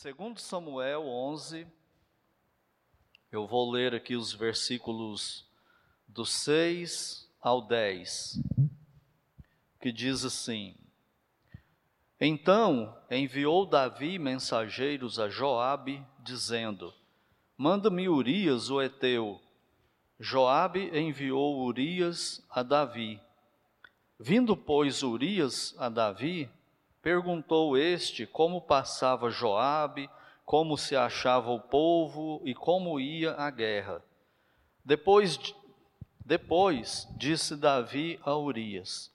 Segundo Samuel 11, eu vou ler aqui os versículos do 6 ao 10, que diz assim: Então enviou Davi mensageiros a Joabe, dizendo: Manda-me Urias o heteu. Joabe enviou Urias a Davi. Vindo, pois, Urias a Davi, perguntou este como passava Joabe, como se achava o povo e como ia a guerra. Depois, depois disse Davi a Urias: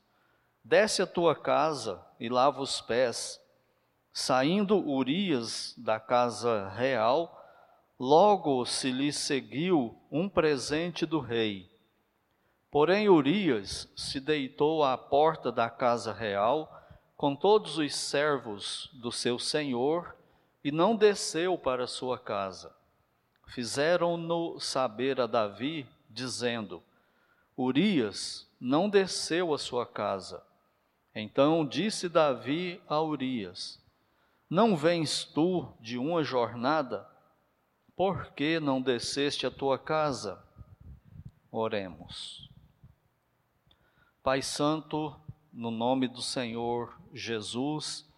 Desce a tua casa e lava os pés. Saindo Urias da casa real, logo se lhe seguiu um presente do rei. Porém, Urias se deitou à porta da casa real com todos os servos do seu senhor e não desceu para sua casa. Fizeram-no saber a Davi, dizendo: Urias não desceu à sua casa. Então disse Davi a Urias: Não vens tu de uma jornada? Por que não desceste à tua casa? Oremos. Pai Santo, no nome do Senhor Jesus,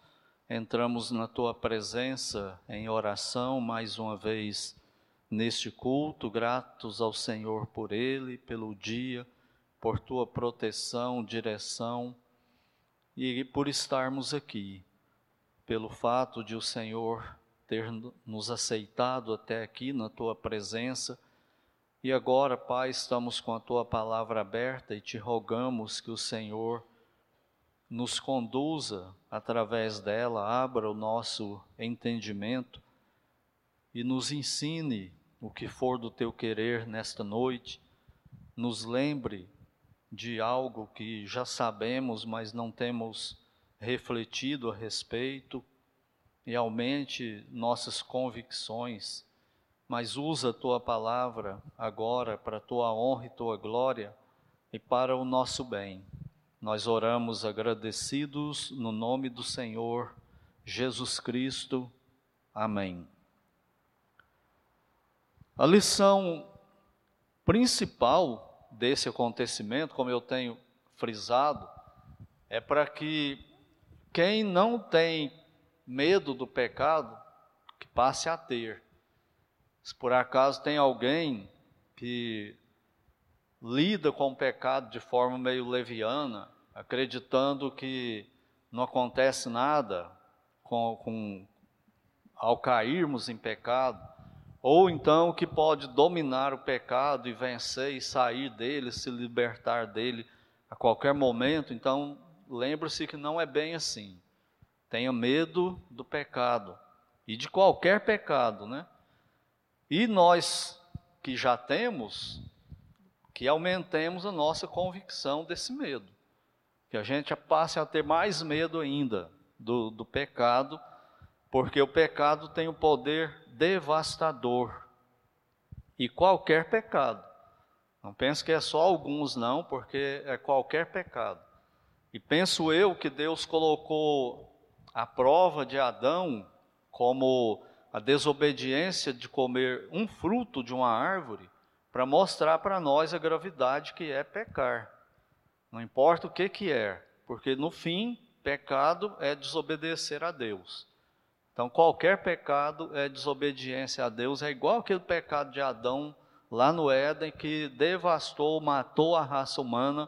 entramos na tua presença em oração mais uma vez neste culto, gratos ao Senhor por ele, pelo dia, por tua proteção, direção e por estarmos aqui, pelo fato de o Senhor ter nos aceitado até aqui na tua presença. E agora, Pai, estamos com a tua palavra aberta e te rogamos que o Senhor nos conduza através dela, abra o nosso entendimento e nos ensine o que for do teu querer nesta noite, nos lembre de algo que já sabemos, mas não temos refletido a respeito, e aumente nossas convicções, mas usa a tua palavra agora para a tua honra e tua glória e para o nosso bem. Nós oramos agradecidos no nome do Senhor Jesus Cristo. Amém. A lição principal desse acontecimento, como eu tenho frisado, é para que quem não tem medo do pecado, que passe a ter. Se por acaso tem alguém que lida com o pecado de forma meio leviana, acreditando que não acontece nada com, com, ao cairmos em pecado, ou então que pode dominar o pecado e vencer e sair dele, se libertar dele a qualquer momento. Então, lembre-se que não é bem assim. Tenha medo do pecado e de qualquer pecado, né? E nós que já temos, que aumentemos a nossa convicção desse medo que a gente passe a ter mais medo ainda do, do pecado, porque o pecado tem o um poder devastador. E qualquer pecado. Não pense que é só alguns, não, porque é qualquer pecado. E penso eu que Deus colocou a prova de Adão como a desobediência de comer um fruto de uma árvore para mostrar para nós a gravidade que é pecar. Não importa o que que é, porque no fim, pecado é desobedecer a Deus. Então, qualquer pecado é desobediência a Deus, é igual aquele pecado de Adão lá no Éden que devastou, matou a raça humana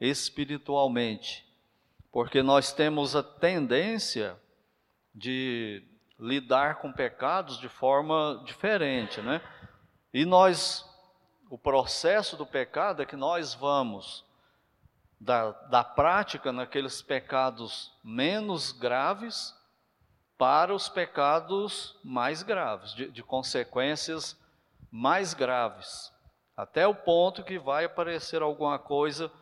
espiritualmente. Porque nós temos a tendência de lidar com pecados de forma diferente, né? E nós, o processo do pecado é que nós vamos da, da prática naqueles pecados menos graves para os pecados mais graves, de, de consequências mais graves, até o ponto que vai aparecer alguma coisa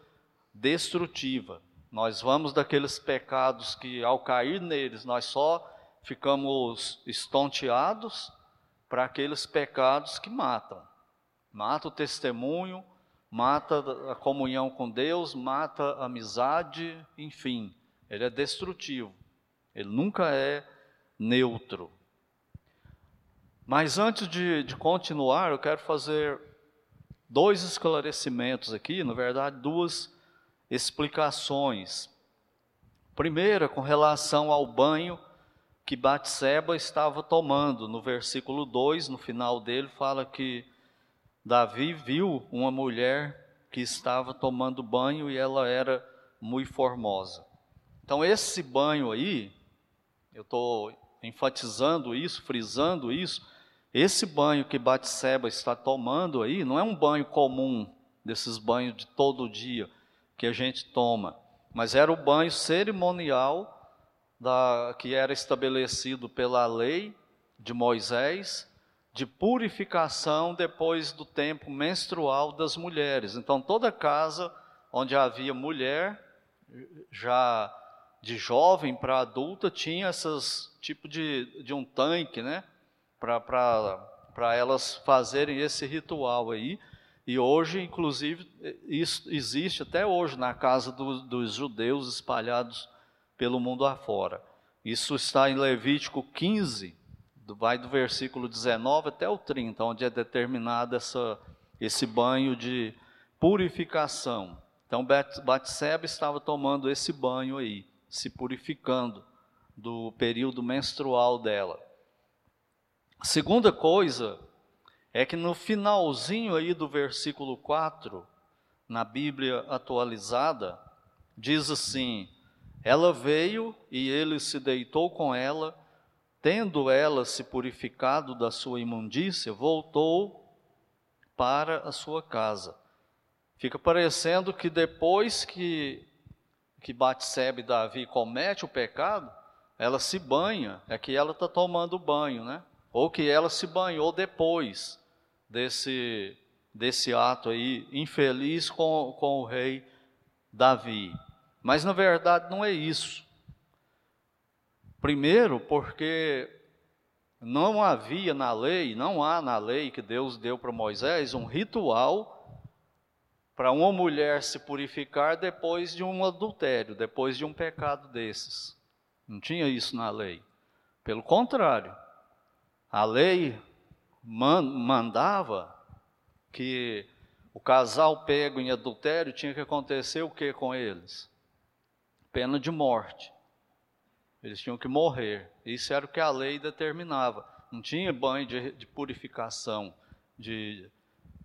destrutiva. Nós vamos daqueles pecados que, ao cair neles, nós só ficamos estonteados, para aqueles pecados que matam. Mata o testemunho, mata a comunhão com Deus, mata a amizade, enfim, ele é destrutivo. Ele nunca é neutro. Mas antes de, de continuar, eu quero fazer dois esclarecimentos aqui, na verdade, duas explicações. Primeira, com relação ao banho que Batseba estava tomando. No versículo 2, no final dele, fala que Davi viu uma mulher que estava tomando banho e ela era muito formosa. Então, esse banho aí, eu estou enfatizando isso, frisando isso, esse banho que Batseba está tomando aí não é um banho comum desses banhos de todo dia que a gente toma, mas era o banho cerimonial da, que era estabelecido pela lei de Moisés de purificação depois do tempo menstrual das mulheres. Então toda casa onde havia mulher já de jovem para adulta tinha esses tipo de, de um tanque, né? para elas fazerem esse ritual aí. E hoje, inclusive, isso existe até hoje na casa do, dos judeus espalhados pelo mundo afora. Isso está em Levítico 15, vai do versículo 19 até o 30, onde é determinado essa, esse banho de purificação. Então, Batseba estava tomando esse banho aí, se purificando do período menstrual dela. Segunda coisa é que no finalzinho aí do versículo 4, na Bíblia atualizada, diz assim: Ela veio e ele se deitou com ela, tendo ela se purificado da sua imundícia, voltou para a sua casa. Fica parecendo que depois que que Batseba e Davi comete o pecado, ela se banha, é que ela está tomando banho, né? ou que ela se banhou depois desse, desse ato aí infeliz com, com o rei Davi. Mas na verdade não é isso. Primeiro, porque não havia na lei, não há na lei que Deus deu para Moisés um ritual para uma mulher se purificar depois de um adultério, depois de um pecado desses. Não tinha isso na lei. Pelo contrário, a lei mandava que o casal pego em adultério tinha que acontecer o que com eles? Pena de morte. Eles tinham que morrer. Isso era o que a lei determinava. Não tinha banho de, de purificação de,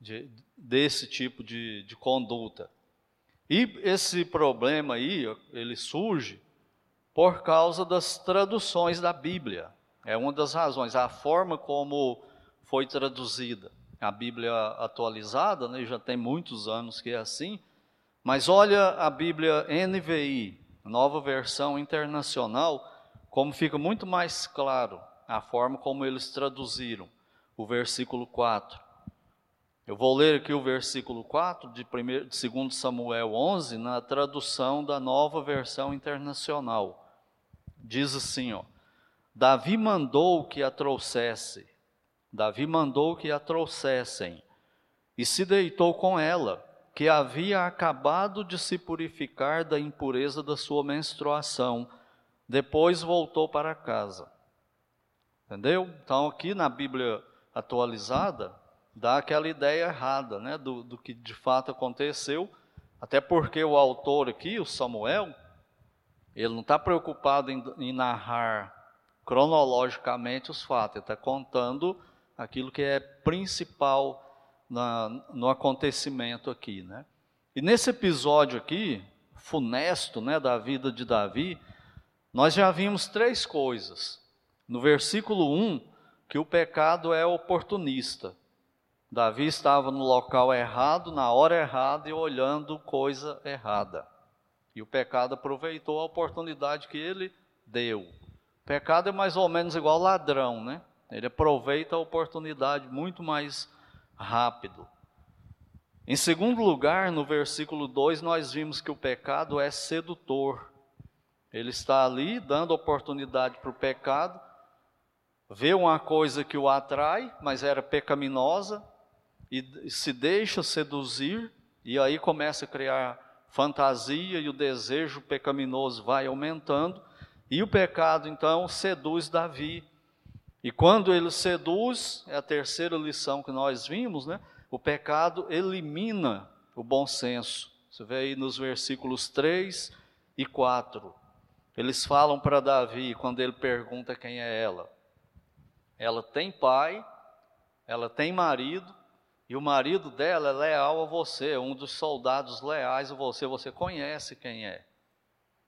de, desse tipo de, de conduta. E esse problema aí, ele surge por causa das traduções da Bíblia. É uma das razões, a forma como foi traduzida. A Bíblia atualizada, né, já tem muitos anos que é assim, mas olha a Bíblia NVI, nova versão internacional, como fica muito mais claro a forma como eles traduziram o versículo 4. Eu vou ler aqui o versículo 4 de, 2 Samuel 11, na tradução da nova versão internacional. Diz assim, ó. Davi mandou que a trouxesse. Davi mandou que a trouxessem e se deitou com ela, que havia acabado de se purificar da impureza da sua menstruação. Depois voltou para casa. Entendeu? Então, aqui na Bíblia atualizada, dá aquela ideia errada né, do, do que de fato aconteceu, até porque o autor aqui, o Samuel, ele não está preocupado em, em narrar cronologicamente os fatos, ele está contando aquilo que é principal na, no acontecimento aqui, né? E nesse episódio aqui, funesto, né, da vida de Davi, nós já vimos três coisas. No versículo 1, que o pecado é oportunista. Davi estava no local errado, na hora errada e olhando coisa errada. E o pecado aproveitou a oportunidade que ele deu. Pecado é mais ou menos igual ladrão, né? Ele aproveita a oportunidade muito mais rápido. Em segundo lugar, no versículo 2, nós vimos que o pecado é sedutor. Ele está ali dando oportunidade para o pecado, vê uma coisa que o atrai, mas era pecaminosa, e se deixa seduzir, e aí começa a criar fantasia e o desejo pecaminoso vai aumentando, e o pecado então seduz Davi. E quando ele seduz, é a terceira lição que nós vimos, né? O pecado elimina o bom senso. Você vê aí nos versículos 3 e 4. Eles falam para Davi, quando ele pergunta quem é ela. Ela tem pai, ela tem marido, e o marido dela é leal a você, um dos soldados leais a você, você conhece quem é.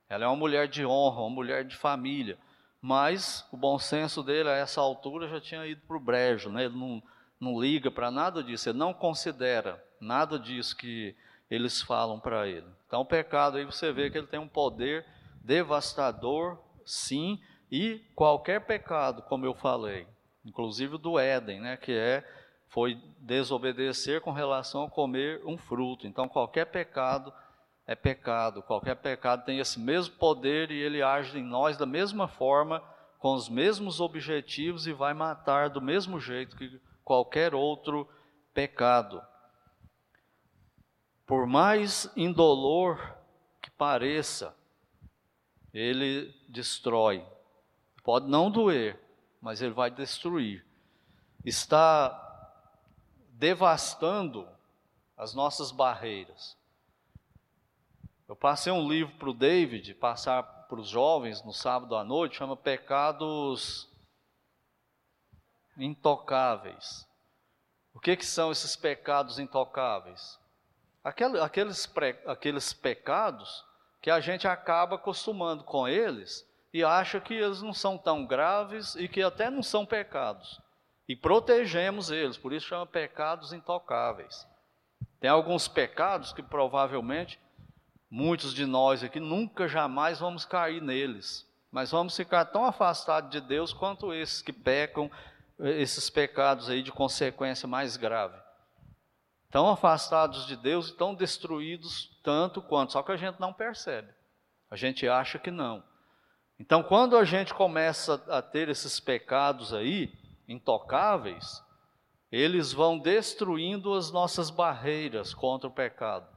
Ela é uma mulher de honra, uma mulher de família. Mas o bom senso dele a essa altura já tinha ido para o brejo, né? ele não, não liga para nada disso, ele não considera nada disso que eles falam para ele. Então, o pecado aí você vê que ele tem um poder devastador, sim, e qualquer pecado, como eu falei, inclusive do Éden, né, que é foi desobedecer com relação a comer um fruto. Então, qualquer pecado é pecado, qualquer pecado tem esse mesmo poder e ele age em nós da mesma forma, com os mesmos objetivos e vai matar do mesmo jeito que qualquer outro pecado. Por mais indolor que pareça, ele destrói. Pode não doer, mas ele vai destruir. Está devastando as nossas barreiras. Eu passei um livro para o David, passar para os jovens no sábado à noite, chama Pecados Intocáveis. O que, que são esses pecados intocáveis? aqueles, aqueles pecados que a gente acaba acostumando com eles e acha que eles não são tão graves e que até não são pecados. E protegemos eles, por isso chama pecados intocáveis. Tem alguns pecados que provavelmente muitos de nós aqui nunca jamais vamos cair neles, mas vamos ficar tão afastados de Deus quanto esses que pecam esses pecados aí de consequência mais grave tão afastados de Deus e tão destruídos tanto quanto, só que a gente não percebe. A gente acha que não. Então, quando a gente começa a ter esses pecados aí, intocáveis, eles vão destruindo as nossas barreiras contra o pecado.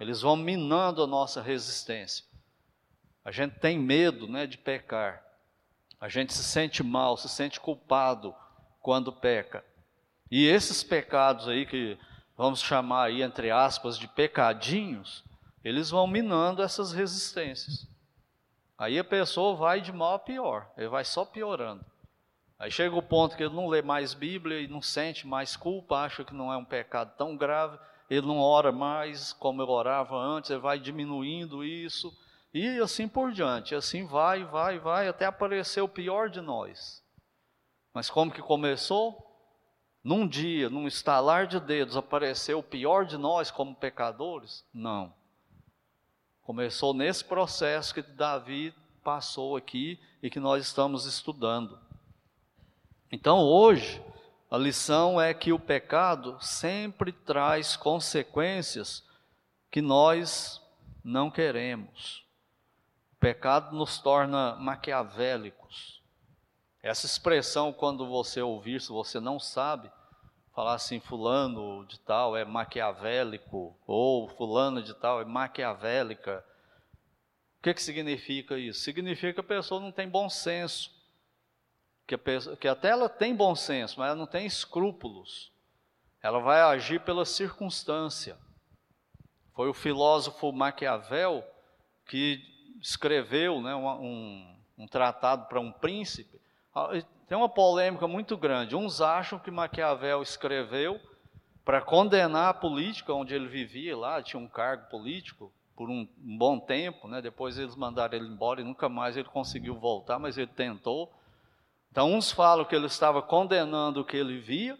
Eles vão minando a nossa resistência. A gente tem medo né, de pecar. A gente se sente mal, se sente culpado quando peca. E esses pecados aí que vamos chamar aí, entre aspas, de pecadinhos, eles vão minando essas resistências. Aí a pessoa vai de mal a pior, ele vai só piorando. Aí chega o ponto que ele não lê mais Bíblia e não sente mais culpa, acha que não é um pecado tão grave, ele não ora mais como eu orava antes, ele vai diminuindo isso, e assim por diante, assim vai, vai, vai, até aparecer o pior de nós. Mas como que começou? num dia, num estalar de dedos, apareceu o pior de nós como pecadores? Não. Começou nesse processo que Davi passou aqui e que nós estamos estudando. Então hoje, a lição é que o pecado sempre traz consequências que nós não queremos. O pecado nos torna maquiavélicos. Essa expressão, quando você ouvir, se você não sabe, falar assim, fulano de tal é maquiavélico, ou fulano de tal é maquiavélica. O que, que significa isso? Significa que a pessoa não tem bom senso. Que, que até ela tem bom senso, mas ela não tem escrúpulos. Ela vai agir pela circunstância. Foi o filósofo Maquiavel que escreveu né, um, um tratado para um príncipe, ah, tem uma polêmica muito grande. Uns acham que Maquiavel escreveu para condenar a política onde ele vivia lá, tinha um cargo político por um, um bom tempo, né? depois eles mandaram ele embora e nunca mais ele conseguiu voltar, mas ele tentou. Então, uns falam que ele estava condenando o que ele via,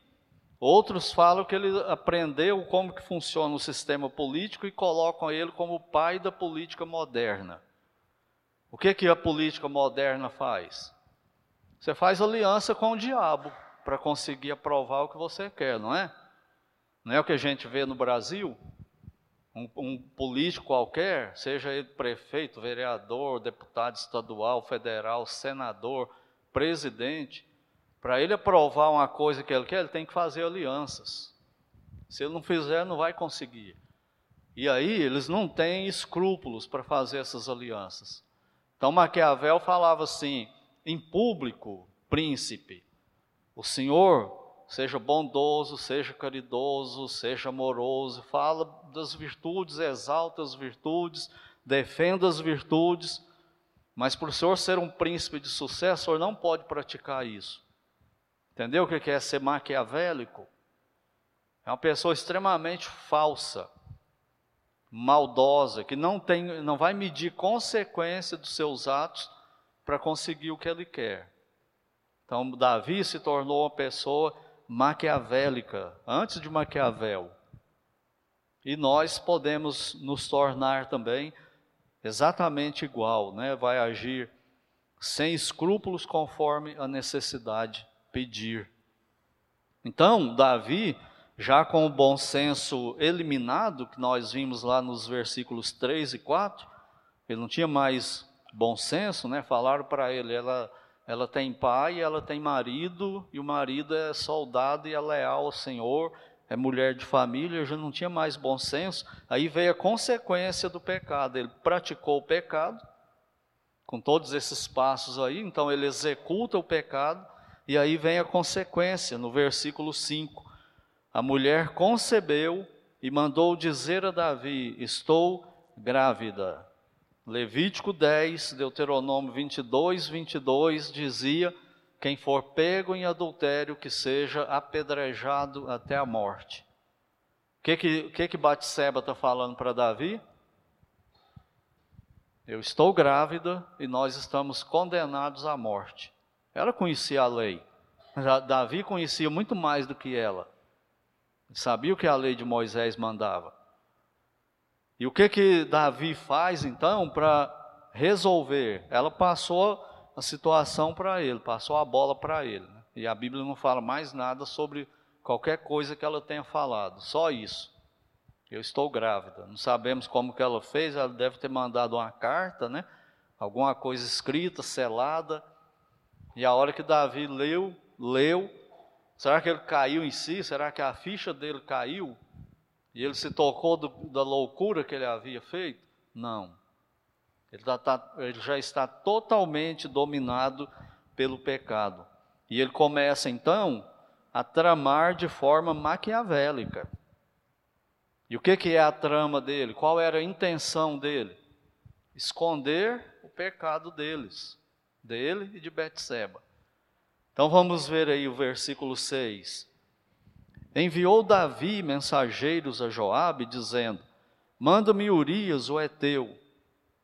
outros falam que ele aprendeu como que funciona o sistema político e colocam ele como o pai da política moderna. O que, que a política moderna faz? Você faz aliança com o diabo para conseguir aprovar o que você quer, não é? Não é o que a gente vê no Brasil? Um, um, político qualquer, seja ele prefeito, vereador, deputado estadual, federal, senador, presidente, para ele aprovar uma coisa que ele quer, ele tem que fazer alianças. Se ele não fizer, não vai conseguir. E aí eles não têm escrúpulos para fazer essas alianças. Então Maquiavel falava assim: em público, príncipe, O Senhor seja bondoso, seja caridoso, seja amoroso, fala das virtudes, exalta as virtudes, defenda as virtudes, mas por o senhor ser um príncipe de sucesso, o senhor não pode praticar isso. Entendeu o que é ser maquiavélico? É uma pessoa extremamente falsa, maldosa, que não, tem, não vai medir consequência dos seus atos para conseguir o que ele quer. Então, Davi se tornou uma pessoa maquiavélica, antes de Maquiavel. E nós podemos nos tornar também exatamente igual, né? Vai agir sem escrúpulos conforme a necessidade pedir. Então, Davi, já com o bom senso eliminado, que nós vimos lá nos versículos 3 e 4, ele não tinha mais bom senso, né? Falaram para ele, ela ela tem pai, ela tem marido, e o marido é soldado e é leal ao Senhor, é mulher de família, já não tinha mais bom senso. Aí veio a consequência do pecado. Ele praticou o pecado, com todos esses passos aí, então ele executa o pecado, e aí vem a consequência, no versículo 5. A mulher concebeu e mandou dizer a Davi: Estou grávida. Levítico 10, Deuteronômio 22, 22 dizia: Quem for pego em adultério, que seja apedrejado até a morte. O que que, que, que Batseba está falando para Davi? Eu estou grávida e nós estamos condenados à morte. Ela conhecia a lei. Davi conhecia muito mais do que ela. Sabia o que a lei de Moisés mandava. E o que que Davi faz então para resolver? Ela passou a situação para ele, passou a bola para ele. Né? E a Bíblia não fala mais nada sobre qualquer coisa que ela tenha falado, só isso. Eu estou grávida. Não sabemos como que ela fez, ela deve ter mandado uma carta, né? Alguma coisa escrita, selada. E a hora que Davi leu, leu, será que ele caiu em si? Será que a ficha dele caiu? E ele se tocou do, da loucura que ele havia feito? Não. Ele, tá, tá, ele já está totalmente dominado pelo pecado. E ele começa então a tramar de forma maquiavélica. E o que, que é a trama dele? Qual era a intenção dele? Esconder o pecado deles, dele e de Betseba. Então vamos ver aí o versículo 6. Enviou Davi mensageiros a Joabe, dizendo: Manda-me Urias, o Eteu.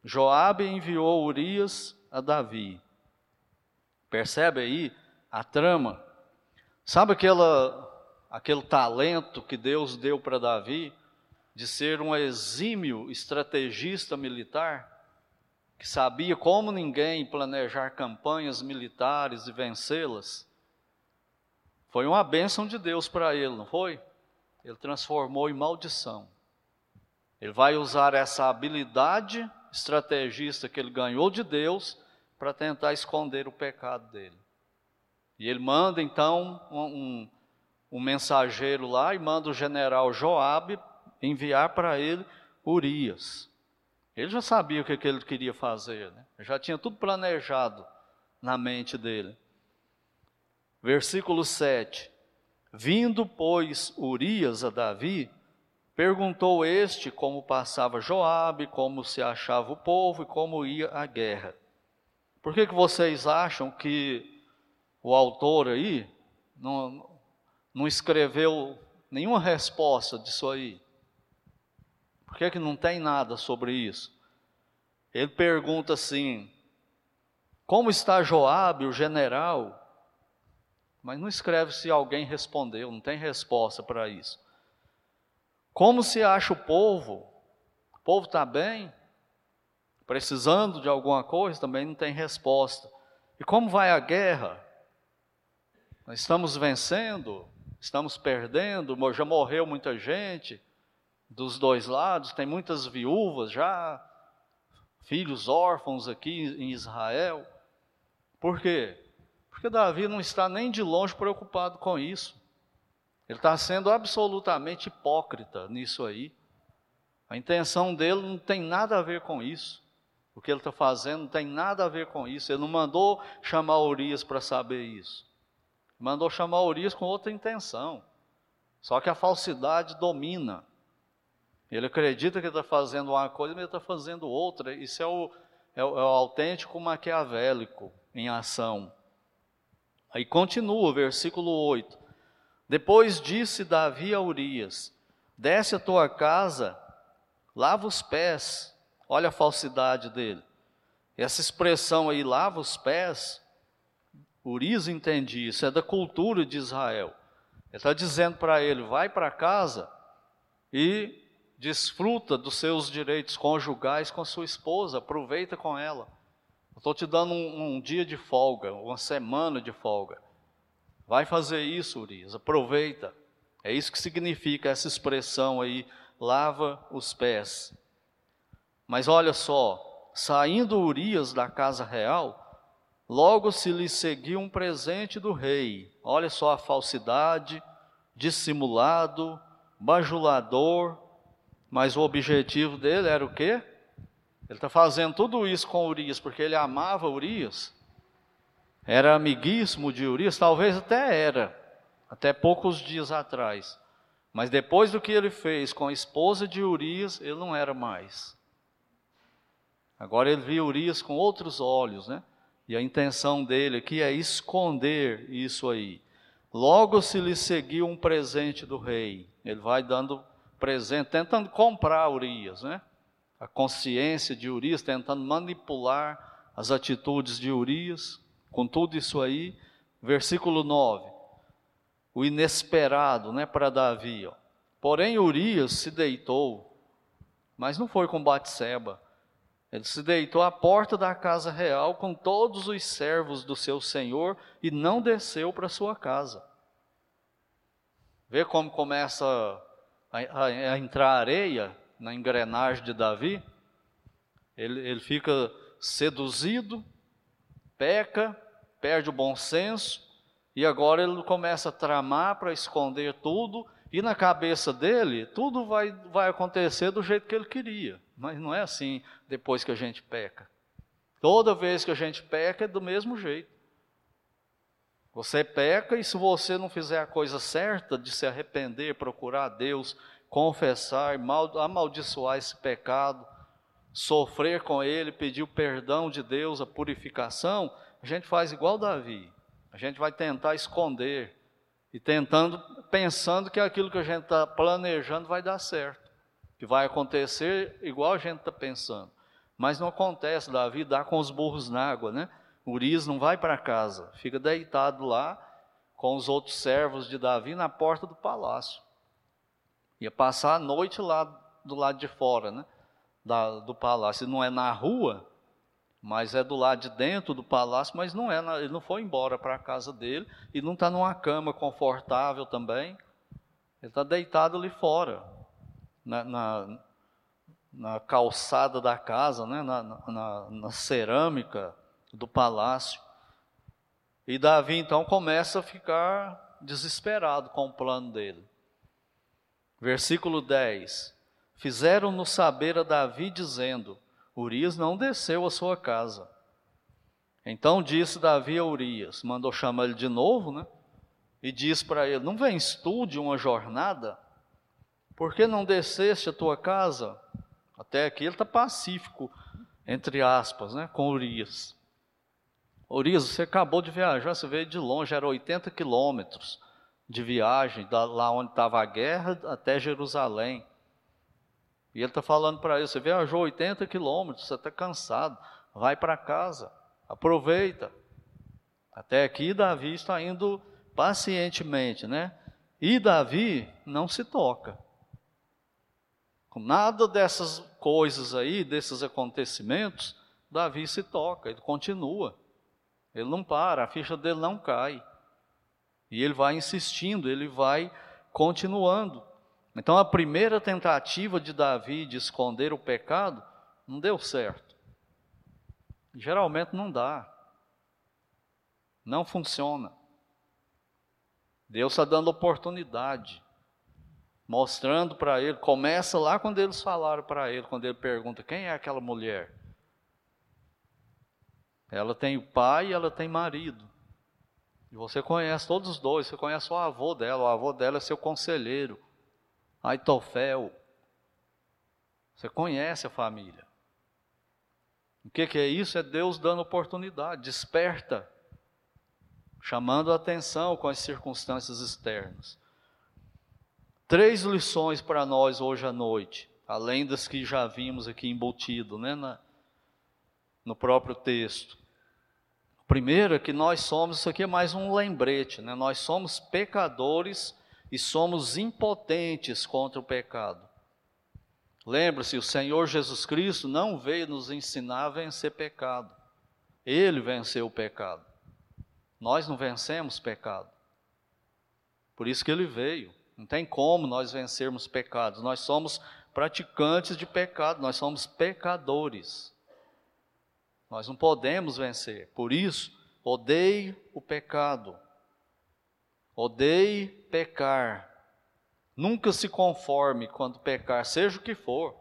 Joabe enviou Urias a Davi. Percebe aí a trama? Sabe aquela, aquele talento que Deus deu para Davi de ser um exímio estrategista militar? Que sabia como ninguém planejar campanhas militares e vencê-las? Foi uma bênção de Deus para ele, não foi? Ele transformou em maldição. Ele vai usar essa habilidade estrategista que ele ganhou de Deus para tentar esconder o pecado dele. E ele manda então um, um, um mensageiro lá e manda o general Joabe enviar para ele Urias. Ele já sabia o que, que ele queria fazer, né? já tinha tudo planejado na mente dele. Versículo 7. Vindo, pois, Urias a Davi, perguntou este como passava Joabe, como se achava o povo e como ia a guerra. Por que, que vocês acham que o autor aí não, não escreveu nenhuma resposta disso aí? Por que, que não tem nada sobre isso? Ele pergunta assim: Como está Joabe, o general? Mas não escreve se alguém respondeu, não tem resposta para isso. Como se acha o povo? O povo está bem? Precisando de alguma coisa? Também não tem resposta. E como vai a guerra? Nós estamos vencendo? Estamos perdendo? Já morreu muita gente dos dois lados, tem muitas viúvas já, filhos órfãos aqui em Israel. Por quê? Porque Davi não está nem de longe preocupado com isso. Ele está sendo absolutamente hipócrita nisso aí. A intenção dele não tem nada a ver com isso. O que ele está fazendo não tem nada a ver com isso. Ele não mandou chamar Urias para saber isso. Mandou chamar Urias com outra intenção. Só que a falsidade domina. Ele acredita que está fazendo uma coisa, mas está fazendo outra. Isso é o, é o, é o autêntico maquiavélico em ação. Aí continua o versículo 8. Depois disse Davi a Urias: Desce a tua casa, lava os pés. Olha a falsidade dele. Essa expressão aí, lava os pés, Urias entende isso, é da cultura de Israel. Ele está dizendo para ele: vai para casa e desfruta dos seus direitos conjugais com sua esposa, aproveita com ela. Estou te dando um, um, dia de folga, uma semana de folga. Vai fazer isso, Urias, aproveita. É isso que significa essa expressão aí, lava os pés. Mas olha só, saindo Urias da casa real, logo se lhe seguiu um presente do rei. Olha só a falsidade, dissimulado, bajulador, mas o objetivo dele era o quê? Ele está fazendo tudo isso com Urias porque ele amava Urias, era amiguíssimo de Urias, talvez até era, até poucos dias atrás. Mas depois do que ele fez com a esposa de Urias, ele não era mais. Agora ele viu Urias com outros olhos, né? E a intenção dele aqui é esconder isso aí. Logo se lhe seguiu um presente do rei. Ele vai dando presente, tentando comprar Urias, né? A consciência de Urias, tentando manipular as atitudes de Urias, com tudo isso aí. Versículo 9. O inesperado, né, para Davi, ó. Porém Urias se deitou, mas não foi com Batseba. Ele se deitou à porta da casa real com todos os servos do seu senhor e não desceu para sua casa. Vê como começa a, a entrar areia na engrenagem de Davi, ele, ele fica seduzido, peca, perde o bom senso, e agora ele começa a tramar para esconder tudo, e na cabeça dele, tudo vai, vai acontecer do jeito que ele queria. Mas não é assim depois que a gente peca. Toda vez que a gente peca é do mesmo jeito. Você peca e se você não fizer a coisa certa de se arrepender, procurar Deus, confessar, mal, amaldiçoar esse pecado, sofrer com ele, pedir o perdão de Deus, a purificação, a gente faz igual Davi. A gente vai tentar esconder e tentando, pensando que aquilo que a gente está planejando vai dar certo, que vai acontecer igual a gente está pensando. Mas não acontece, Davi dá com os burros na água, né? Urias não vai para casa, fica deitado lá com os outros servos de Davi na porta do palácio. Ia passar a noite lá do lado de fora, né? Da, do palácio. Não é na rua, mas é do lado de dentro do palácio, mas não é, na, ele não foi embora para a casa dele e não está numa cama confortável também. Ele está deitado ali fora, na, na, na, calçada da casa, né? na, cerâmica do palácio. E Davi então começa a ficar desesperado com o plano dele. Versículo 10: Fizeram-no saber a Davi, dizendo: Urias não desceu à sua casa. Então disse Davi a Urias, mandou chamar ele de novo, né? E disse para ele: Não vens tu de uma jornada? Por que não desceste à tua casa? Até aqui ele está pacífico, entre aspas, né, com Urias. Urias, você acabou de viajar, você veio de longe, era 80 quilômetros de viagem, da, lá onde estava a guerra, até Jerusalém. E ele está falando para ele: você viajou 80 quilômetros, você está cansado, vai para casa, aproveita. Até aqui Davi está indo pacientemente, né? E Davi não se toca. Com nada dessas coisas aí, desses acontecimentos, Davi se toca, ele continua. Ele não para, a ficha dele não cai. E ele vai insistindo, ele vai continuando. Então a primeira tentativa de Davi de esconder o pecado não deu certo. Geralmente não dá. Não funciona. Deus está dando oportunidade, mostrando para ele. Começa lá quando eles falaram para ele, quando ele pergunta: quem é aquela mulher? Ela tem pai e ela tem marido. E você conhece todos os dois, você conhece o avô dela, o avô dela é seu conselheiro, Aitofel. Você conhece a família. O que, que é isso? É Deus dando oportunidade, desperta, chamando a atenção com as circunstâncias externas. Três lições para nós hoje à noite, além das que já vimos aqui embutido né, na, no próprio texto. Primeiro é que nós somos, isso aqui é mais um lembrete, né? nós somos pecadores e somos impotentes contra o pecado. Lembre-se, o Senhor Jesus Cristo não veio nos ensinar a vencer pecado. Ele venceu o pecado. Nós não vencemos pecado. Por isso que ele veio. Não tem como nós vencermos pecados. Nós somos praticantes de pecado, nós somos pecadores. Nós não podemos vencer. Por isso, odeie o pecado. Odeie pecar. Nunca se conforme quando pecar, seja o que for.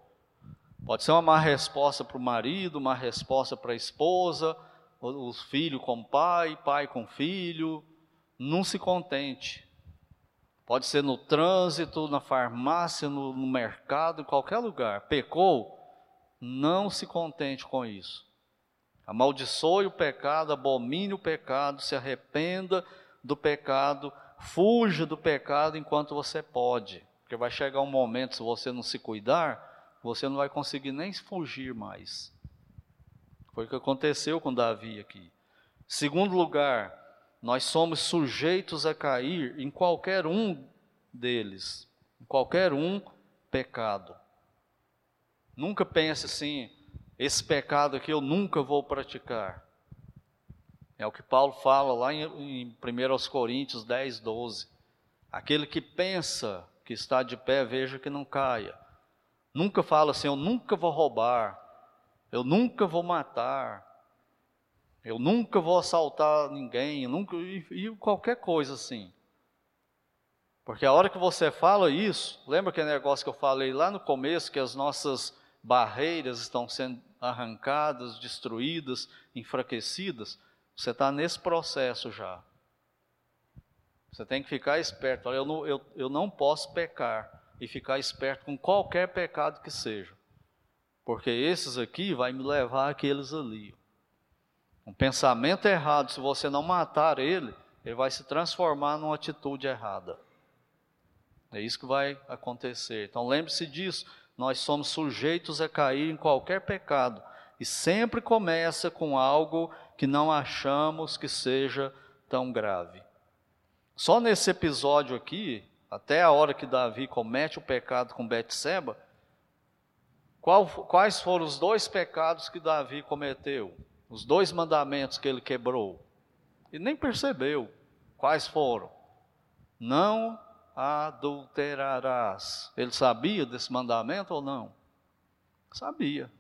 Pode ser uma má resposta para o marido, uma resposta para a esposa, os filhos com pai, pai com filho. Não se contente. Pode ser no trânsito, na farmácia, no, no mercado, em qualquer lugar. Pecou? Não se contente com isso. Amaldiçoe o pecado, abomine o pecado, se arrependa do pecado, fuja do pecado enquanto você pode. Porque vai chegar um momento, se você não se cuidar, você não vai conseguir nem fugir mais. Foi o que aconteceu com Davi aqui. Segundo lugar, nós somos sujeitos a cair em qualquer um deles, em qualquer um pecado. Nunca pense assim, esse pecado aqui eu nunca vou praticar. É o que Paulo fala lá em, em 1 Coríntios 10, 12. Aquele que pensa que está de pé, veja que não caia. Nunca fala assim, eu nunca vou roubar, eu nunca vou matar, eu nunca vou assaltar ninguém, nunca e, e, qualquer coisa assim. Porque a hora que você fala isso, lembra aquele negócio que eu falei lá no começo, que as nossas barreiras estão sendo arrancadas, destruídas, enfraquecidas? Você está nesse processo já. Você tem que ficar esperto. Olha, eu não, eu, eu não posso pecar e ficar esperto com qualquer pecado que seja. Porque esses aqui vai me levar àqueles ali. Um pensamento errado, se você não matar ele, ele vai se transformar numa atitude errada. É isso que vai acontecer. Então lembre-se disso. Nós somos sujeitos a cair em qualquer pecado. E sempre começa com algo que não achamos que seja tão grave. Só nesse episódio aqui, até a hora que Davi comete o pecado com Betseba, qual, quais foram os dois pecados que Davi cometeu? os dois mandamentos que ele quebrou, e nem percebeu quais foram. Não adulterarás. Ele sabia desse mandamento ou não? Sabia.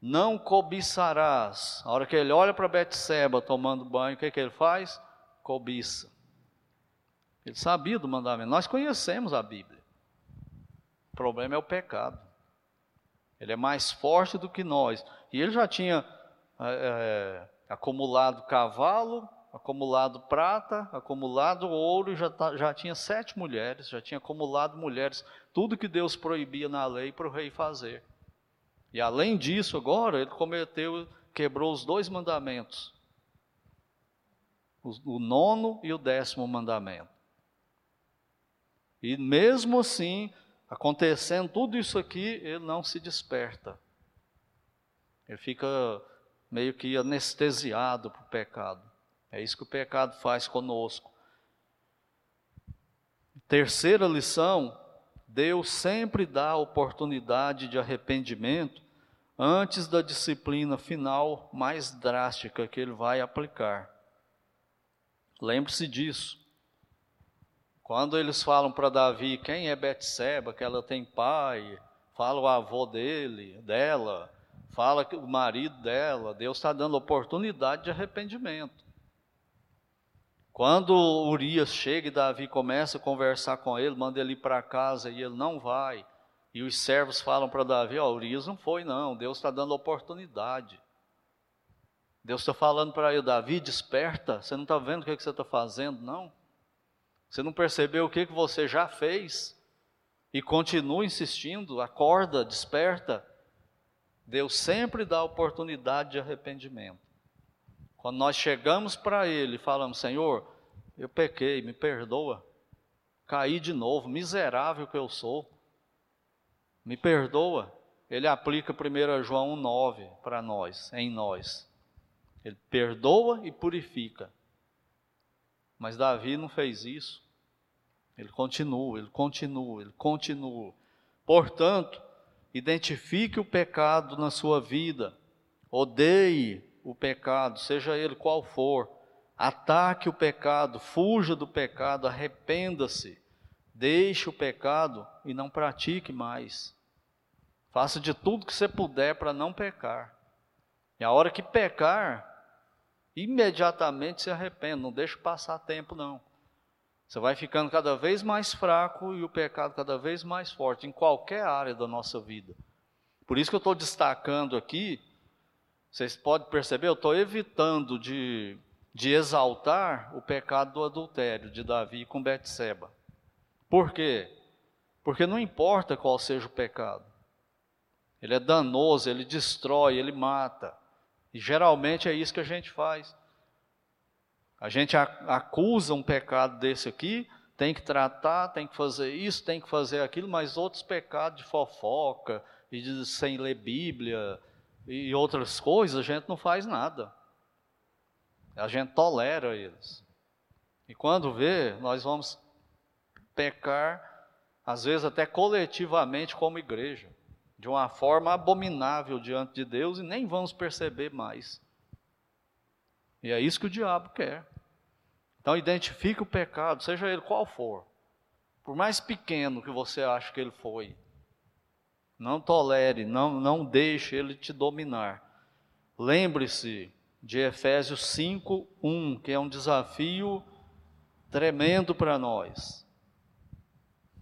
Não cobiçarás. A hora que ele olha para Betseba tomando banho, o que, que ele faz? Cobiça. Ele sabia do mandamento. Nós conhecemos a Bíblia. O problema é o pecado. Ele é mais forte do que nós. E ele já tinha é, acumulado cavalo, acumulado prata, acumulado ouro, e já, tá, já tinha sete mulheres, já tinha acumulado mulheres, tudo que Deus proibia na lei para o rei fazer. E além disso, agora ele cometeu, quebrou os dois mandamentos, o, o nono e o décimo mandamento. E mesmo assim, acontecendo tudo isso aqui, ele não se desperta. Ele fica meio que anestesiado para o pecado. É isso que o pecado faz conosco. Terceira lição: Deus sempre dá oportunidade de arrependimento antes da disciplina final mais drástica que ele vai aplicar. Lembre-se disso. Quando eles falam para Davi quem é Betseba, que ela tem pai, fala o avô dele, dela, fala o marido dela, Deus está dando oportunidade de arrependimento. Quando Urias chega e Davi começa a conversar com ele, manda ele para casa e ele não vai, e os servos falam para Davi: Ó, oh, Urias não foi, não, Deus está dando oportunidade. Deus está falando para ele, Davi, desperta. Você não está vendo o que, que você está fazendo, não? Você não percebeu o que, que você já fez? E continua insistindo, acorda, desperta. Deus sempre dá oportunidade de arrependimento. Quando nós chegamos para Ele e falamos, Senhor, eu pequei, me perdoa, caí de novo, miserável que eu sou, me perdoa. Ele aplica 1 João 1,9 para nós, em nós. Ele perdoa e purifica. Mas Davi não fez isso. Ele continua, ele continua, ele continua. Portanto, identifique o pecado na sua vida, odeie o pecado, seja ele qual for, ataque o pecado, fuja do pecado, arrependa-se, deixe o pecado e não pratique mais. Faça de tudo que você puder para não pecar. E a hora que pecar, imediatamente se arrependa, não deixe passar tempo não. Você vai ficando cada vez mais fraco e o pecado cada vez mais forte em qualquer área da nossa vida. Por isso que eu estou destacando aqui, vocês podem perceber, eu estou evitando de, de exaltar o pecado do adultério de Davi com Betseba. Por quê? Porque não importa qual seja o pecado. Ele é danoso, ele destrói, ele mata. E geralmente é isso que a gente faz. A gente acusa um pecado desse aqui, tem que tratar, tem que fazer isso, tem que fazer aquilo, mas outros pecados de fofoca e de sem ler Bíblia e outras coisas, a gente não faz nada. A gente tolera eles. E quando vê, nós vamos pecar, às vezes até coletivamente como igreja, de uma forma abominável diante de Deus e nem vamos perceber mais. E é isso que o diabo quer. Então identifique o pecado, seja ele qual for. Por mais pequeno que você ache que ele foi. Não tolere, não, não deixe ele te dominar. Lembre-se de Efésios 5, 1, que é um desafio tremendo para nós.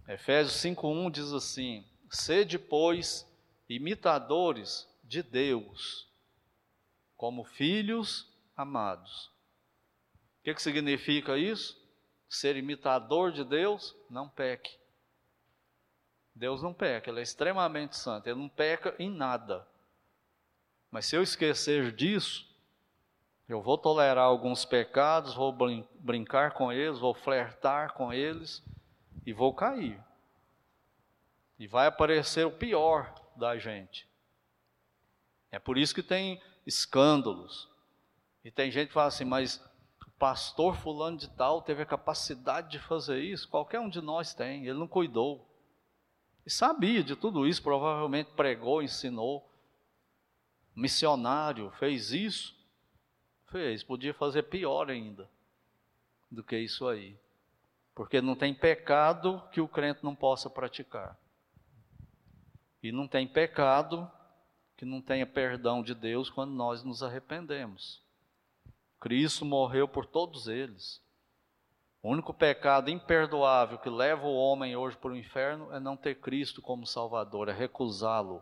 Efésios 5, 1 diz assim: Sede, pois, imitadores de Deus, como filhos amados. O que, que significa isso? Ser imitador de Deus, não peque. Deus não peca, Ele é extremamente santo, Ele não peca em nada. Mas se eu esquecer disso, eu vou tolerar alguns pecados, vou brin brincar com eles, vou flertar com eles e vou cair. E vai aparecer o pior da gente. É por isso que tem escândalos, e tem gente que fala assim, mas o pastor fulano de tal teve a capacidade de fazer isso, qualquer um de nós tem, ele não cuidou. E sabia de tudo isso, provavelmente pregou, ensinou. Missionário, fez isso? Fez, podia fazer pior ainda do que isso aí. Porque não tem pecado que o crente não possa praticar. E não tem pecado que não tenha perdão de Deus quando nós nos arrependemos. Cristo morreu por todos eles. O único pecado imperdoável que leva o homem hoje para o inferno é não ter Cristo como Salvador, é recusá-lo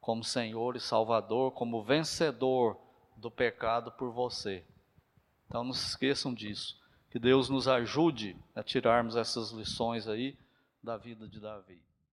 como Senhor e Salvador, como vencedor do pecado por você. Então não se esqueçam disso. Que Deus nos ajude a tirarmos essas lições aí da vida de Davi.